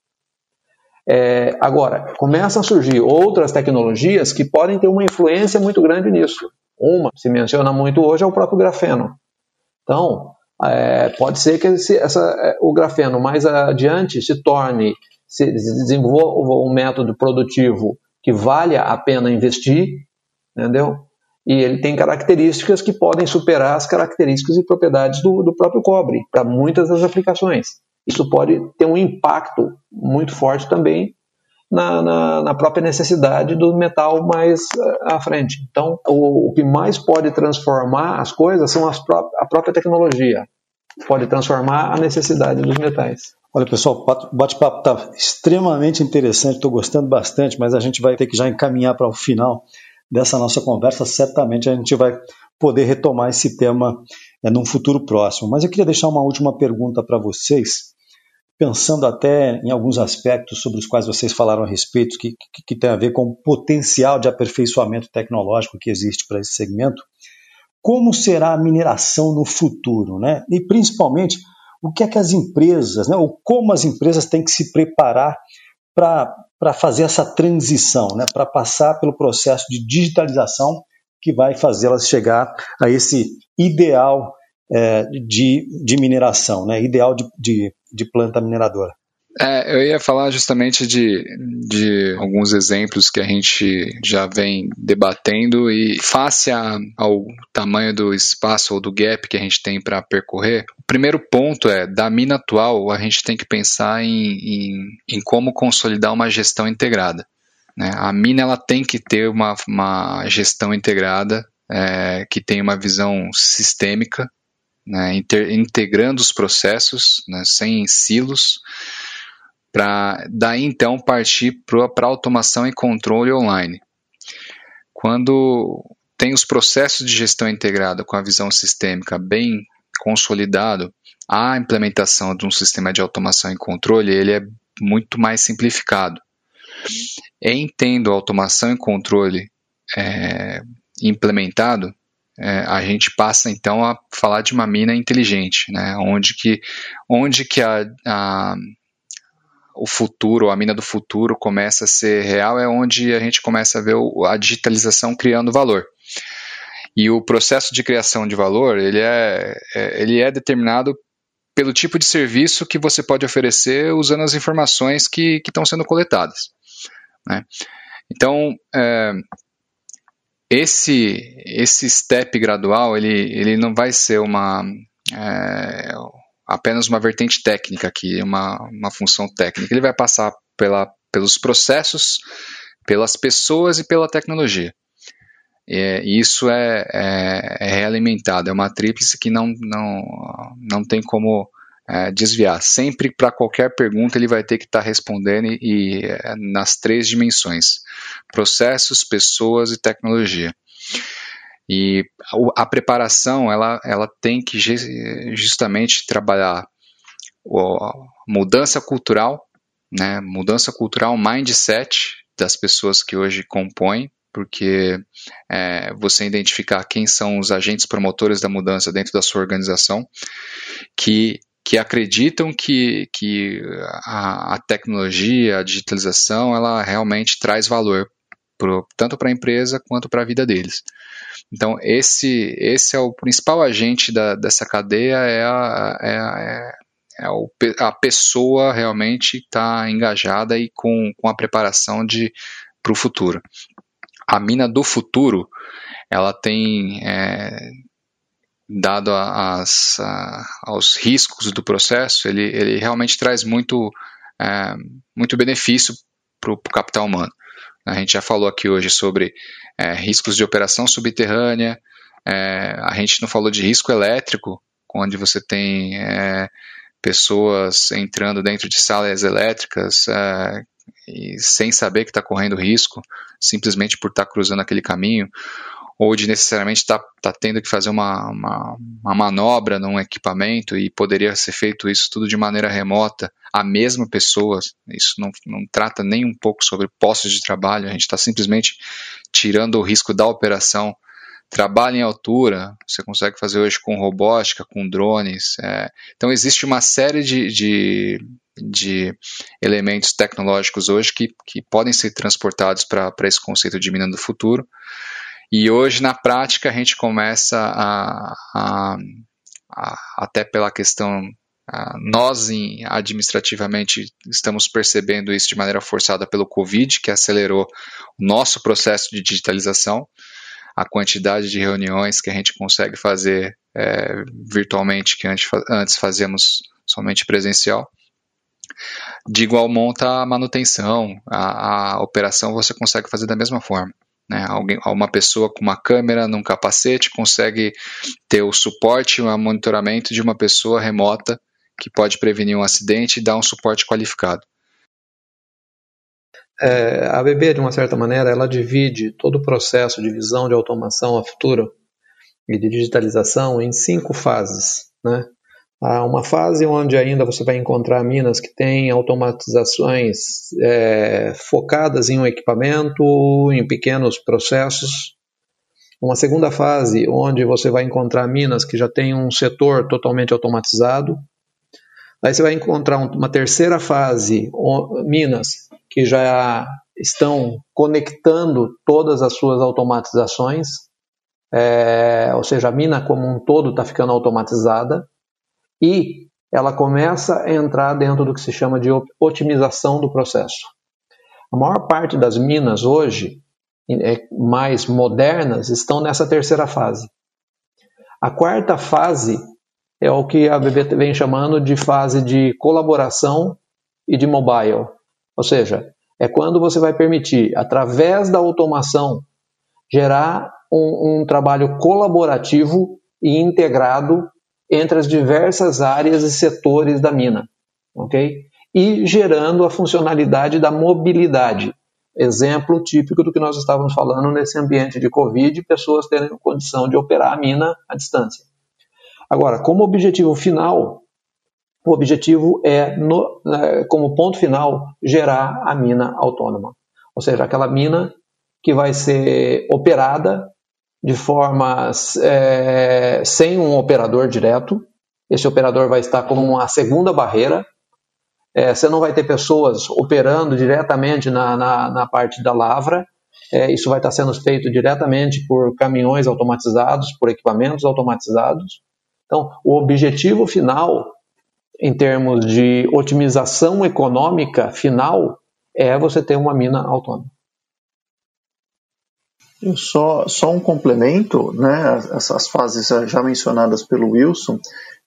É, agora, começam a surgir outras tecnologias que podem ter uma influência muito grande nisso. Uma, se menciona muito hoje, é o próprio grafeno. Então, é, pode ser que esse, essa, é, o grafeno mais adiante se torne, se desenvolva um método produtivo que valha a pena investir, entendeu? E ele tem características que podem superar as características e propriedades do, do próprio cobre para muitas das aplicações. Isso pode ter um impacto muito forte também na, na, na, própria necessidade do metal mais eh, à frente. Então, o, o que mais pode transformar as coisas são as pró a própria tecnologia. Pode transformar a necessidade dos metais. Olha, pessoal, o bate-papo está extremamente interessante, estou gostando bastante, mas a gente vai ter que já encaminhar para o final dessa nossa conversa. Certamente a gente vai poder retomar esse tema é, num futuro próximo. Mas eu queria deixar uma última pergunta para vocês, pensando até em alguns aspectos sobre os quais vocês falaram a respeito, que, que, que tem a ver com o potencial de aperfeiçoamento tecnológico que existe para esse segmento. Como será a mineração no futuro? Né? E principalmente o que é que as empresas, né, ou como as empresas têm que se preparar para fazer essa transição, né, para passar pelo processo de digitalização que vai fazê-las chegar a esse ideal é, de, de mineração, né, ideal de, de, de planta mineradora. É, eu ia falar justamente de, de alguns exemplos que a gente já vem debatendo e face a, ao tamanho do espaço ou do gap que a gente tem para percorrer, o primeiro ponto é, da mina atual, a gente tem que pensar em, em, em como consolidar uma gestão integrada. Né? A mina ela tem que ter uma, uma gestão integrada, é, que tem uma visão sistêmica, né? Integrando os processos, né? sem silos, para daí então partir para automação e controle online. Quando tem os processos de gestão integrada com a visão sistêmica bem consolidado, a implementação de um sistema de automação e controle ele é muito mais simplificado. Em tendo automação e controle é, implementado, é, a gente passa então a falar de uma mina inteligente, né? onde que, onde que a, a o futuro, a mina do futuro começa a ser real, é onde a gente começa a ver a digitalização criando valor. E o processo de criação de valor, ele é, é, ele é determinado pelo tipo de serviço que você pode oferecer usando as informações que, que estão sendo coletadas. Né? Então, é, esse, esse step gradual, ele, ele não vai ser uma... É, apenas uma vertente técnica aqui, uma, uma função técnica. Ele vai passar pela, pelos processos, pelas pessoas e pela tecnologia. E isso é, é, é realimentado, é uma tríplice que não, não, não tem como é, desviar. Sempre para qualquer pergunta ele vai ter que estar tá respondendo e, e é, nas três dimensões: processos, pessoas e tecnologia. E a preparação, ela, ela tem que justamente trabalhar mudança cultural, né, mudança cultural, mindset das pessoas que hoje compõem, porque é, você identificar quem são os agentes promotores da mudança dentro da sua organização, que que acreditam que, que a, a tecnologia, a digitalização, ela realmente traz valor pro, tanto para a empresa quanto para a vida deles. Então, esse, esse é o principal agente da, dessa cadeia, é a, é, é, é o, a pessoa realmente está engajada e com, com a preparação para o futuro. A mina do futuro, ela tem, é, dado a, as, a, aos riscos do processo, ele, ele realmente traz muito, é, muito benefício para o capital humano. A gente já falou aqui hoje sobre é, riscos de operação subterrânea, é, a gente não falou de risco elétrico, onde você tem é, pessoas entrando dentro de salas elétricas é, sem saber que está correndo risco, simplesmente por estar tá cruzando aquele caminho, ou de necessariamente estar tá, tá tendo que fazer uma, uma, uma, manobra num equipamento e poderia ser feito isso tudo de maneira remota, a mesma pessoa, isso não, não trata nem um pouco sobre postos de trabalho, a gente está simplesmente tirando o risco da operação. Trabalho em altura, você consegue fazer hoje com robótica, com drones. É, então, existe uma série de, de, de elementos tecnológicos hoje que, que podem ser transportados para esse conceito de mina do futuro. E hoje, na prática, a gente começa a, a, a até pela questão nós, administrativamente, estamos percebendo isso de maneira forçada pelo Covid, que acelerou o nosso processo de digitalização, a quantidade de reuniões que a gente consegue fazer é, virtualmente, que antes, antes fazíamos somente presencial. De igual monta a manutenção, a, a operação você consegue fazer da mesma forma. Né? Alguém, uma pessoa com uma câmera num capacete consegue ter o suporte e o monitoramento de uma pessoa remota que pode prevenir um acidente e dar um suporte qualificado. É, a BB, de uma certa maneira, ela divide todo o processo de visão de automação a futuro e de digitalização em cinco fases. Né? Há uma fase onde ainda você vai encontrar minas que têm automatizações é, focadas em um equipamento, em pequenos processos. Uma segunda fase onde você vai encontrar minas que já têm um setor totalmente automatizado. Aí você vai encontrar uma terceira fase, minas que já estão conectando todas as suas automatizações, é, ou seja, a mina como um todo está ficando automatizada e ela começa a entrar dentro do que se chama de otimização do processo. A maior parte das minas hoje, é, mais modernas, estão nessa terceira fase. A quarta fase é o que a BB vem chamando de fase de colaboração e de mobile. Ou seja, é quando você vai permitir, através da automação, gerar um, um trabalho colaborativo e integrado entre as diversas áreas e setores da mina, ok? E gerando a funcionalidade da mobilidade. Exemplo típico do que nós estávamos falando nesse ambiente de Covid, pessoas tendo condição de operar a mina à distância. Agora, como objetivo final, o objetivo é, no, é, como ponto final, gerar a mina autônoma. Ou seja, aquela mina que vai ser operada de forma é, sem um operador direto. Esse operador vai estar como uma segunda barreira. É, você não vai ter pessoas operando diretamente na, na, na parte da lavra. É, isso vai estar sendo feito diretamente por caminhões automatizados, por equipamentos automatizados. Então, o objetivo final, em termos de otimização econômica final, é você ter uma mina autônoma. Só, só um complemento, né? Essas fases já mencionadas pelo Wilson,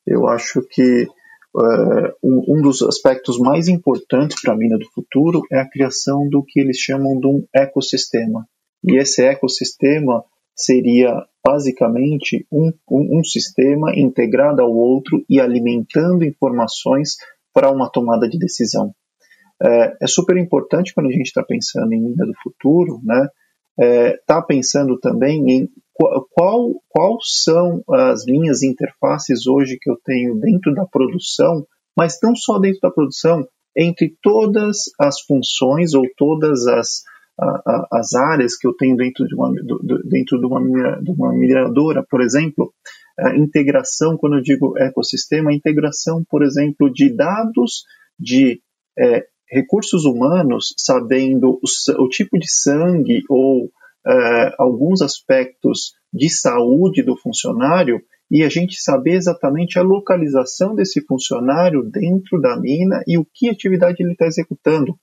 eu acho que uh, um dos aspectos mais importantes para a mina do futuro é a criação do que eles chamam de um ecossistema. E esse ecossistema seria basicamente um, um, um sistema integrado ao outro e alimentando informações para uma tomada de decisão. É, é super importante quando a gente está pensando em mina do futuro, né? Está é, tá pensando também em qual, qual são as minhas interfaces hoje que eu tenho dentro da produção, mas não só dentro da produção, entre todas as funções ou todas as, a, a, as áreas que eu tenho dentro de uma, do, dentro de uma, de uma mineradora, por exemplo, a integração, quando eu digo ecossistema, a integração, por exemplo, de dados de é, recursos humanos, sabendo o, o, tipo de sangue ou é, alguns aspectos de saúde do funcionário e a gente saber exatamente a localização desse funcionário dentro da mina e o que atividade ele está executando.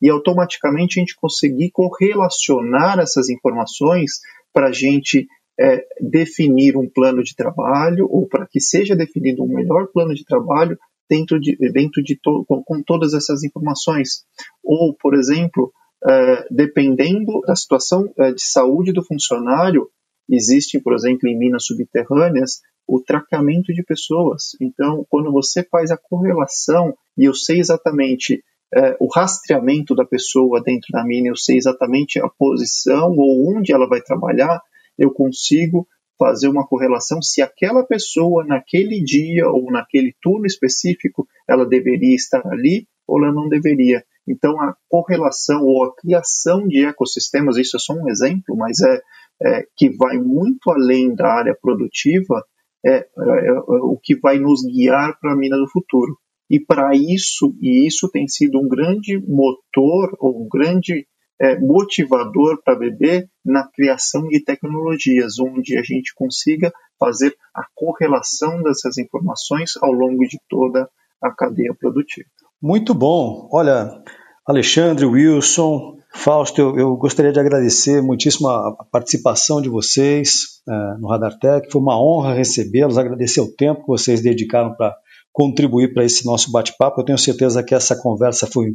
E automaticamente a gente conseguir correlacionar essas informações para a gente é, definir um plano de trabalho ou para que seja definido um melhor plano de trabalho dentro de, dentro de to, com, com, todas essas informações. Ou, por exemplo, é, dependendo da situação é, de saúde do funcionário, existe, por exemplo, em minas subterrâneas, o tratamento de pessoas. Então, quando você faz a correlação, e eu sei exatamente é, o rastreamento da pessoa dentro da mina, eu sei exatamente a posição ou onde ela vai trabalhar, eu consigo fazer uma correlação se aquela pessoa naquele dia ou naquele turno específico ela deveria estar ali ou ela não deveria. Então a correlação ou a criação de ecossistemas, isso é só um exemplo, mas é, é que vai muito além da área produtiva, é, é, é o que vai nos guiar para a mina do futuro. E para isso, e isso tem sido um grande motor ou um grande é, motivador para BB na criação de tecnologias, onde a gente consiga fazer a correlação dessas informações ao longo de toda a cadeia produtiva. Muito bom. Olha, Alexandre, Wilson, Fausto, eu, eu gostaria de agradecer muitíssimo a, participação de vocês é, no Radartec. Foi uma honra recebê-los, agradecer o tempo que vocês dedicaram para contribuir para esse nosso bate-papo. Eu tenho certeza que essa conversa foi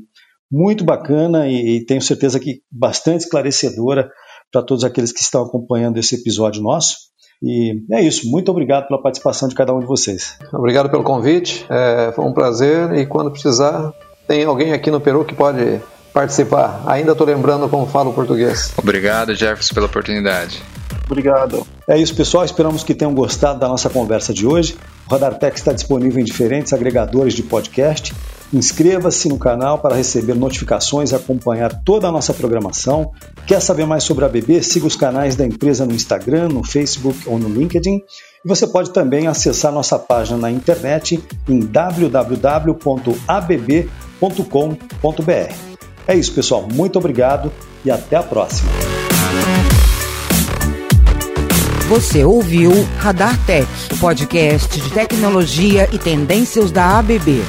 muito bacana e, e tenho certeza que bastante esclarecedora para todos aqueles que estão acompanhando esse episódio nosso. E é isso. Muito obrigado pela participação de cada um de vocês. Obrigado pelo convite. É, foi um prazer. E quando precisar, tem alguém aqui no Peru que pode participar. Ainda estou lembrando como falo português. Obrigado, Jefferson, pela oportunidade. Obrigado. É isso, pessoal. Esperamos que tenham gostado da nossa conversa de hoje. O Radartec está disponível em diferentes agregadores de podcast Inscreva-se no canal para receber notificações e acompanhar toda a nossa programação. Quer saber mais sobre a BB? Siga os canais da empresa no Instagram, no Facebook ou no LinkedIn. E você pode também acessar nossa página na internet em www.abb.com.br. É isso, pessoal. Muito obrigado e até a próxima. Você ouviu Radar Tech, o podcast de tecnologia e tendências da ABB.